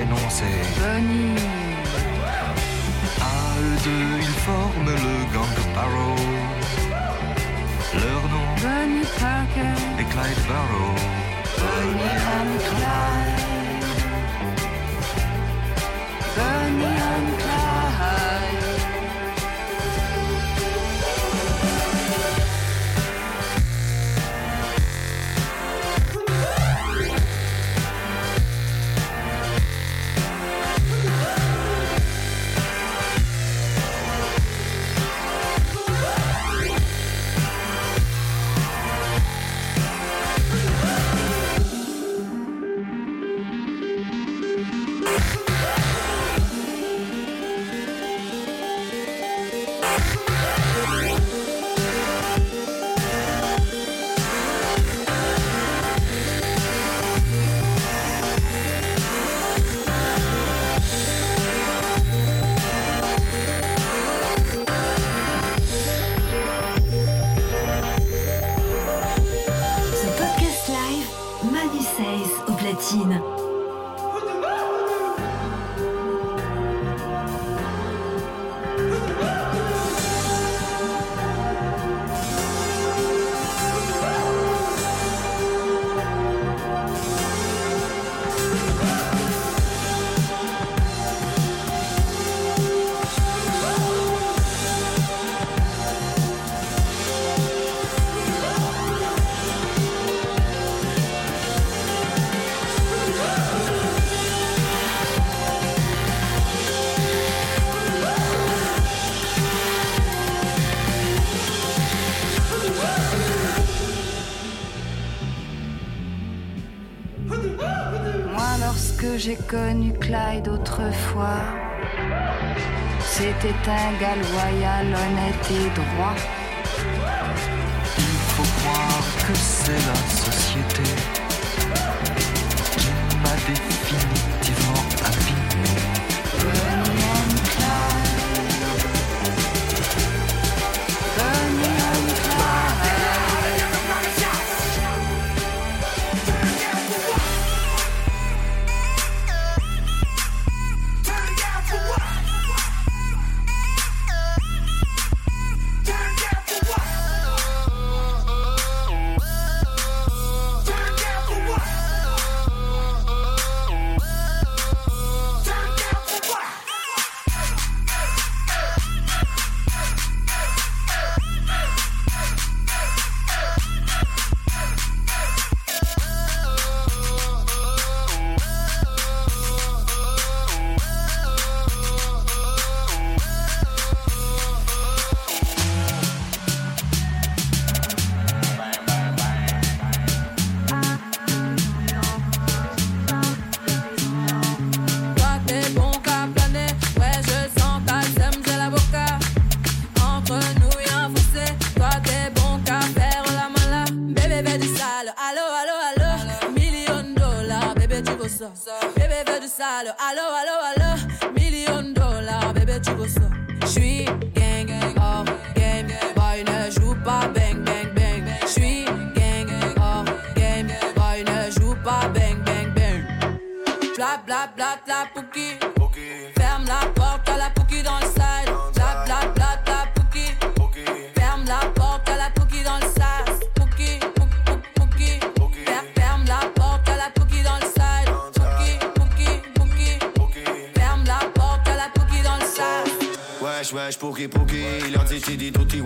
prénom c'est Bonnie. À eux deux, ils forment le gang Barrow. Leur nom Bonnie Parker. est Clyde Barrow. Bonnie and Clyde. Bonnie and Clyde. Lorsque j'ai connu Clyde autrefois, c'était un gars loyal, honnête et droit. Il faut croire que c'est la société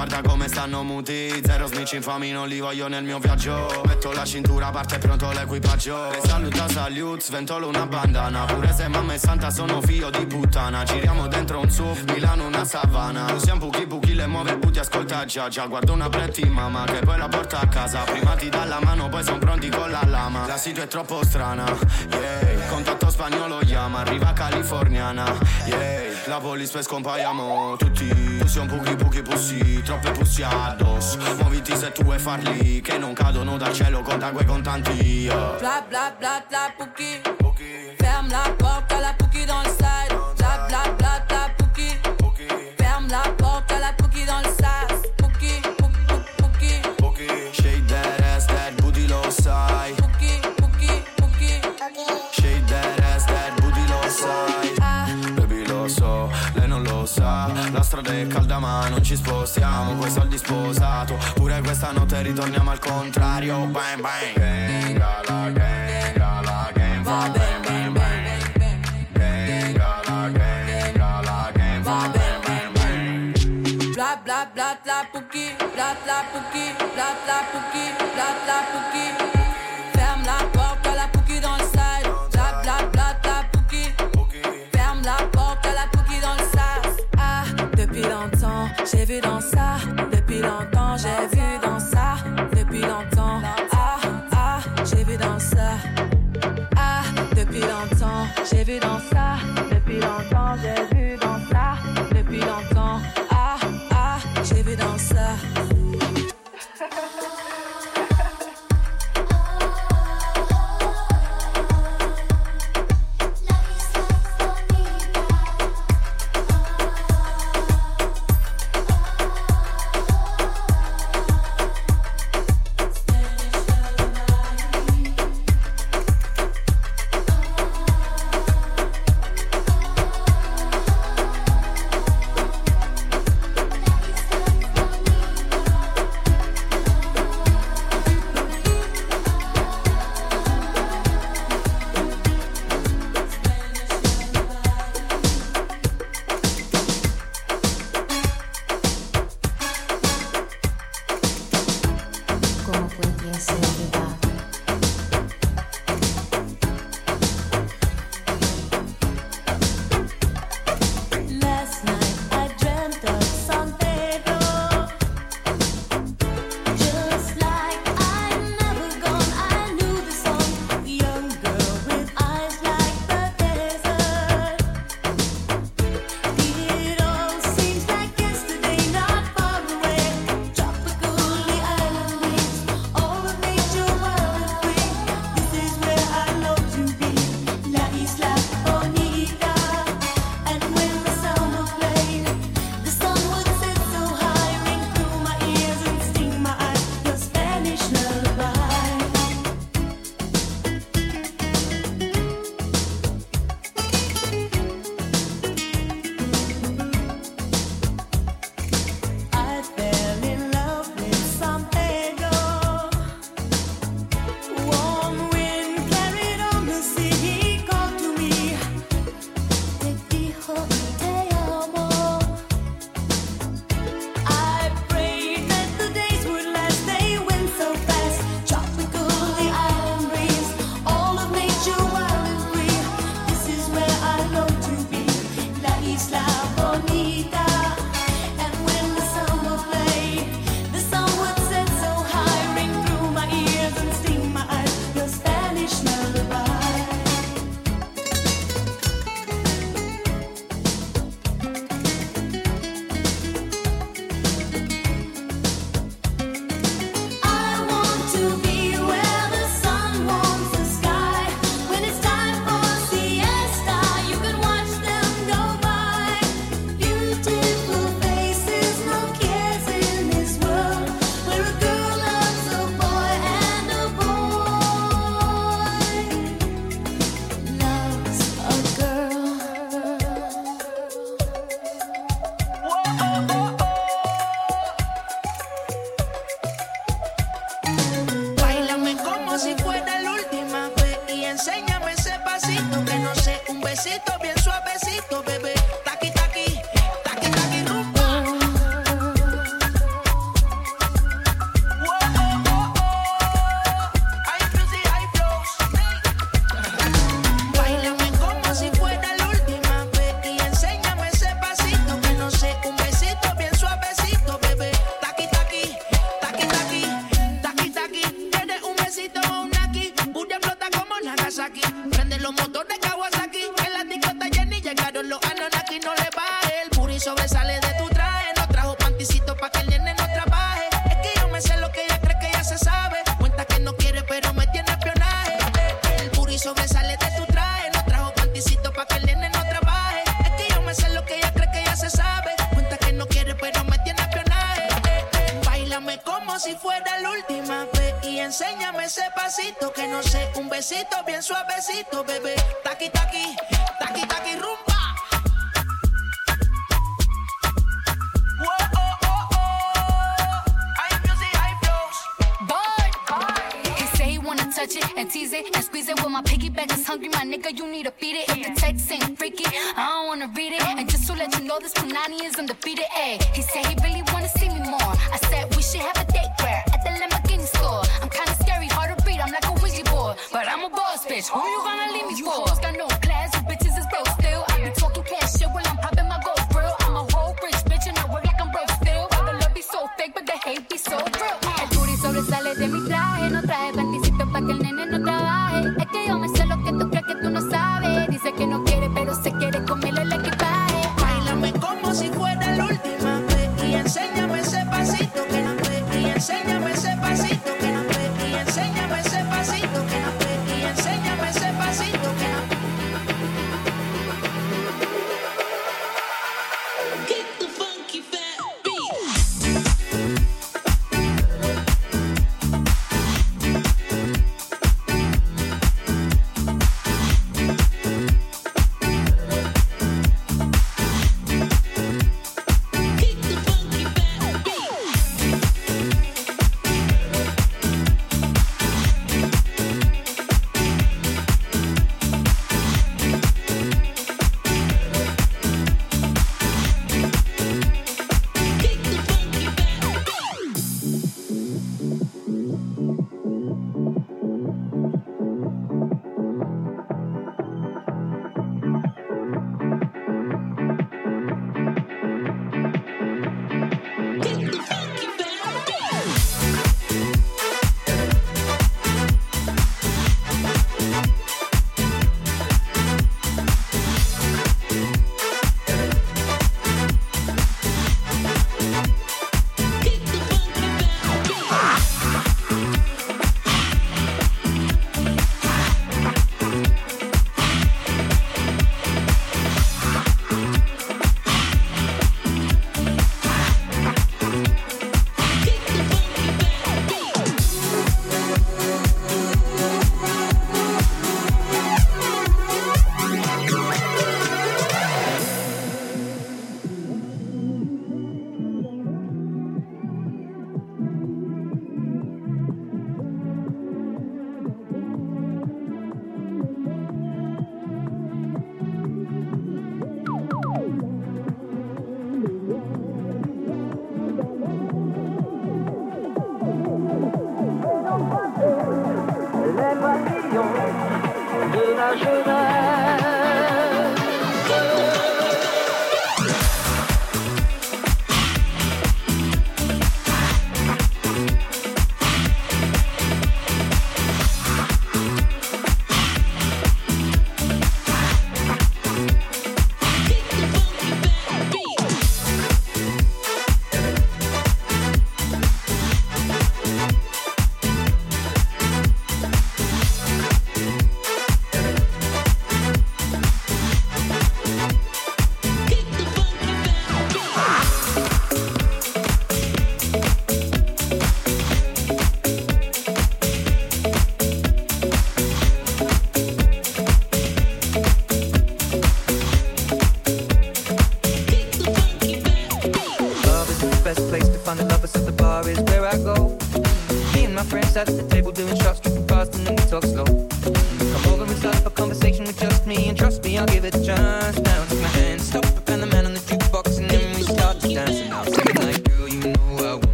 guarda come stanno muti Zero snitch infami, non li voglio nel mio viaggio. Metto la cintura, parte pronto l'equipaggio. E saluta salute, sventolo una bandana. Pure se mamma è santa, sono figlio di puttana. Giriamo dentro un SUV, Milano una savana. Usiamo puchi, puchi, le muove puti, ascolta già già. Guardo una pretti mamma, che poi la porta a casa. Prima ti dà la mano, poi son pronti con la lama. La situa è troppo strana, yeah. Contatto spagnolo chiama, arriva californiana, yeah La police poi scompaiamo tutti Pussi un puchi puchi pussi, troppe pussi addosso Muoviti se tu vuoi farli Che non cadono dal cielo conta quei contanti yeah. Bla bla bla la pouki. Ferme la siamo Coi soldi sposato Pure questa notte ritorniamo al contrario. Bang bang. Venga la gang, la gang Va bene Bla bla bla bla puki, bla bla puki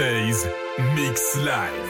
96 Mix Live.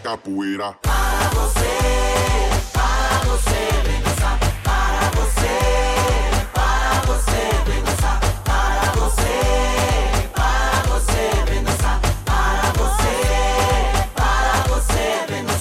capoeira. Para você, para você vem dançar. Para você, para você vem dançar. Para você, para você vem dançar. Para você, para você vem dançar.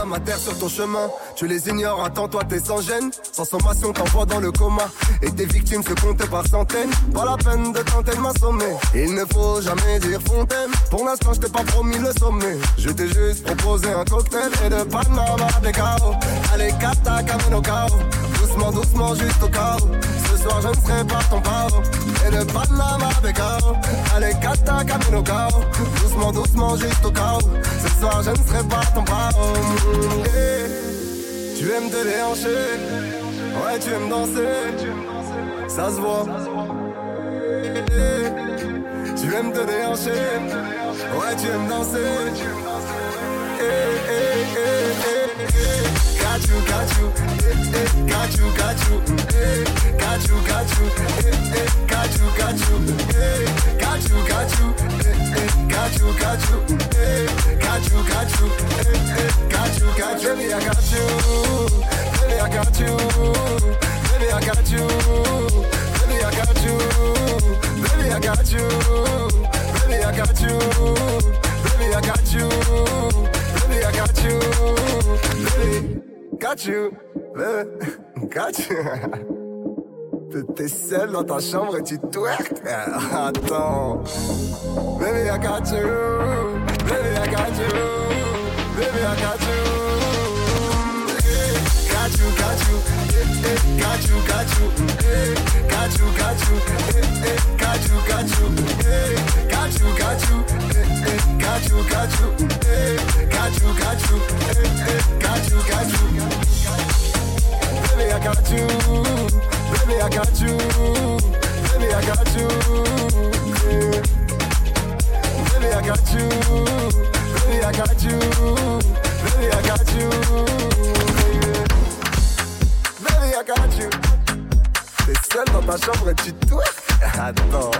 À terre sur ton chemin, tu les ignores, attends toi t'es sans gêne, sans sommation t'envoies dans le coma, et tes victimes se comptent par centaines, pas la peine de tenter de m'assommer, il ne faut jamais dire fontaine, pour l'instant je t'ai pas promis le sommet, je t'ai juste proposé un cocktail et de Panama des chaos, allez cata camino cao, doucement doucement juste au cas où. Ce soir je ne serai pas ton paro Et de Panama chaos Allez cata camino Doucement doucement juste au cas où. Ce soir je ne serai pas ton paro Eh, Tu aimes te déhancher Ouais tu aimes danser. Ça se voit. Eh, Tu aimes te déhancher Ouais tu aimes danser. Eh, eh. Got you, got you, eh, eh, got you, got you, mm, eh, got you, got you, eh, eh, got you, got you, eh, got you, got you, eh, eh, got you, got you, mm, eh, got you, got you, eh, eh, got you, got you, baby I got you, baby I got you, baby I got you, baby I got you, baby I got you, baby I got you, baby I got you, baby I got you, baby. Got you, baby, got. T'es- seul dans ta chambre et tu twerk. Attends. Baby, I got you. Baby, I got you. Baby, I got you. Got you, got you. Eh, eh, Got you, got you. Eh, Got you, got you. Eh, eh, Got you, got you. Eh, Got you, got you. Eh, eh, Got you, got you. Eh, Got you, got you. Eh, eh, Got you, got you. Baby, I got you. Baby, I got you. Baby, I got you. Baby, I got you. Baby, I got you. Baby, I got you. I. T'es seul dans ta chambre et tu twerk. Attends.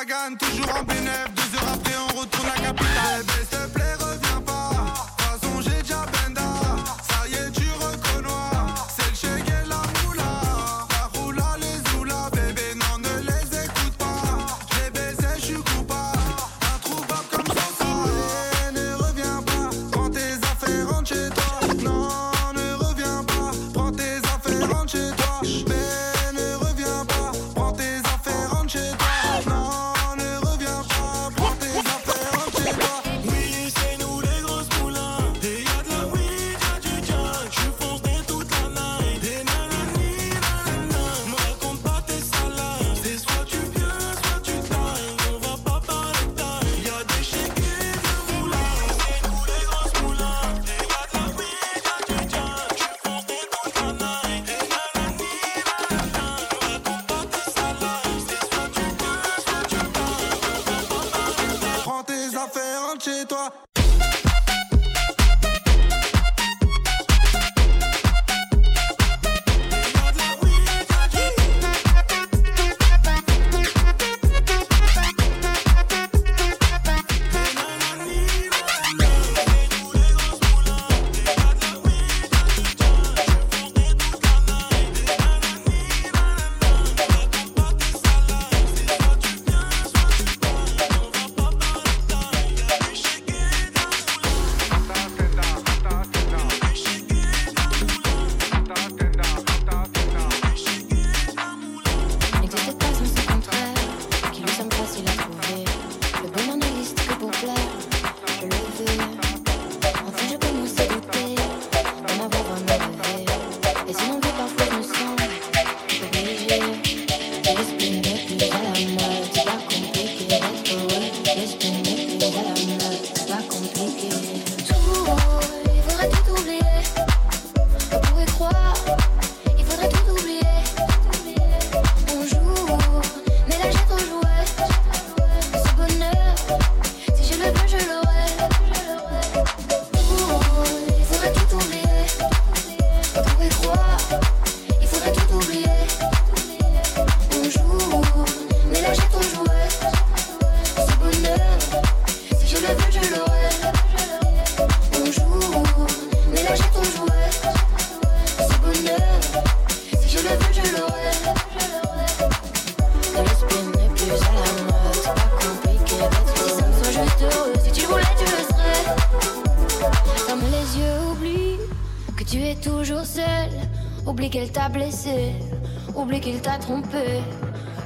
pagan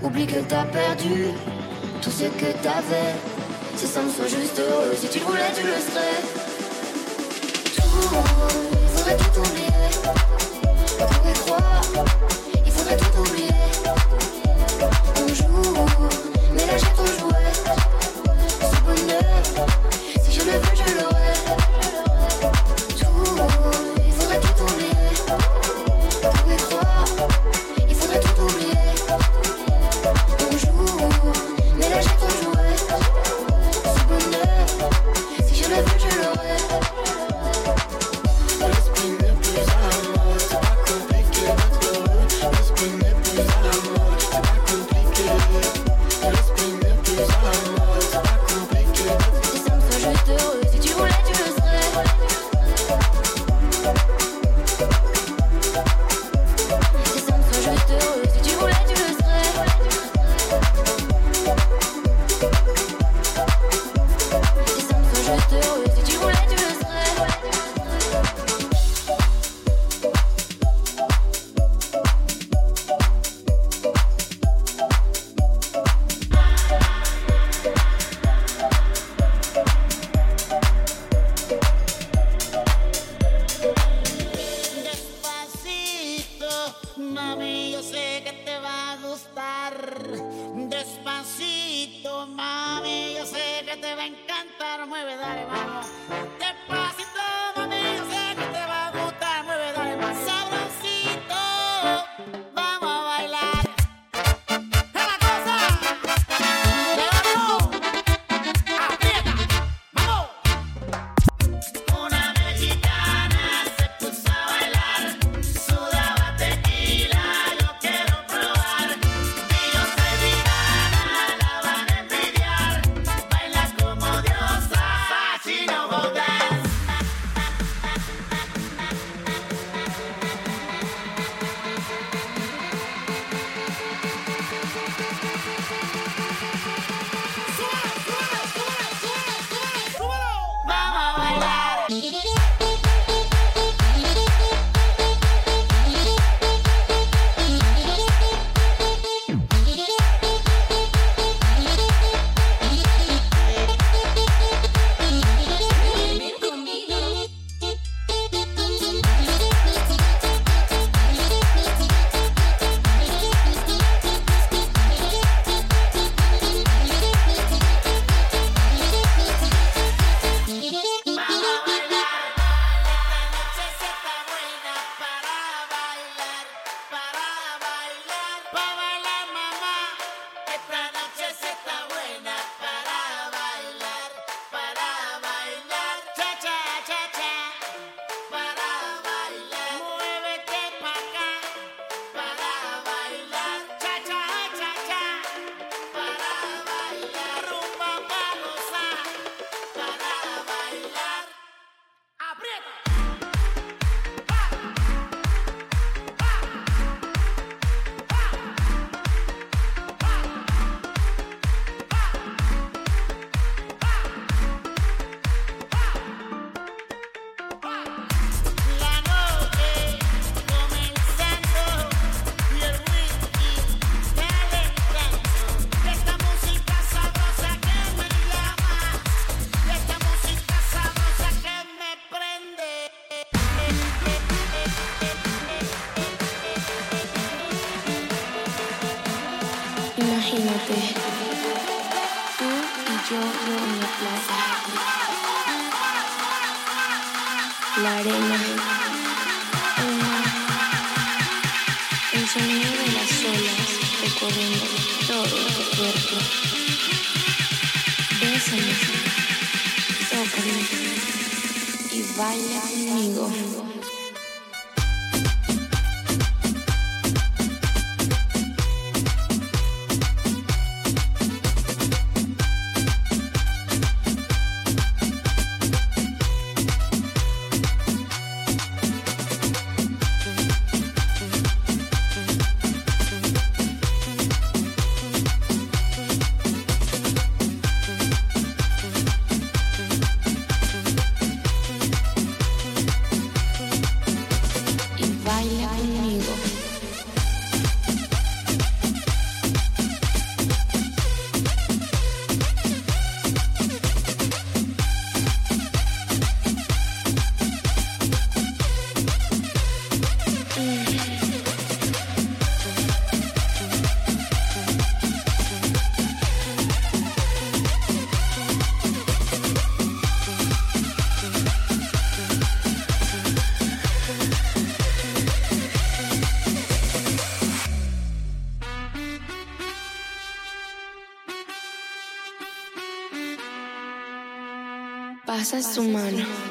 Oublie que t'as perdu tout ce que t'avais. Si ça me soit juste heureux, si tu voulais, tu le serais. razas humanas.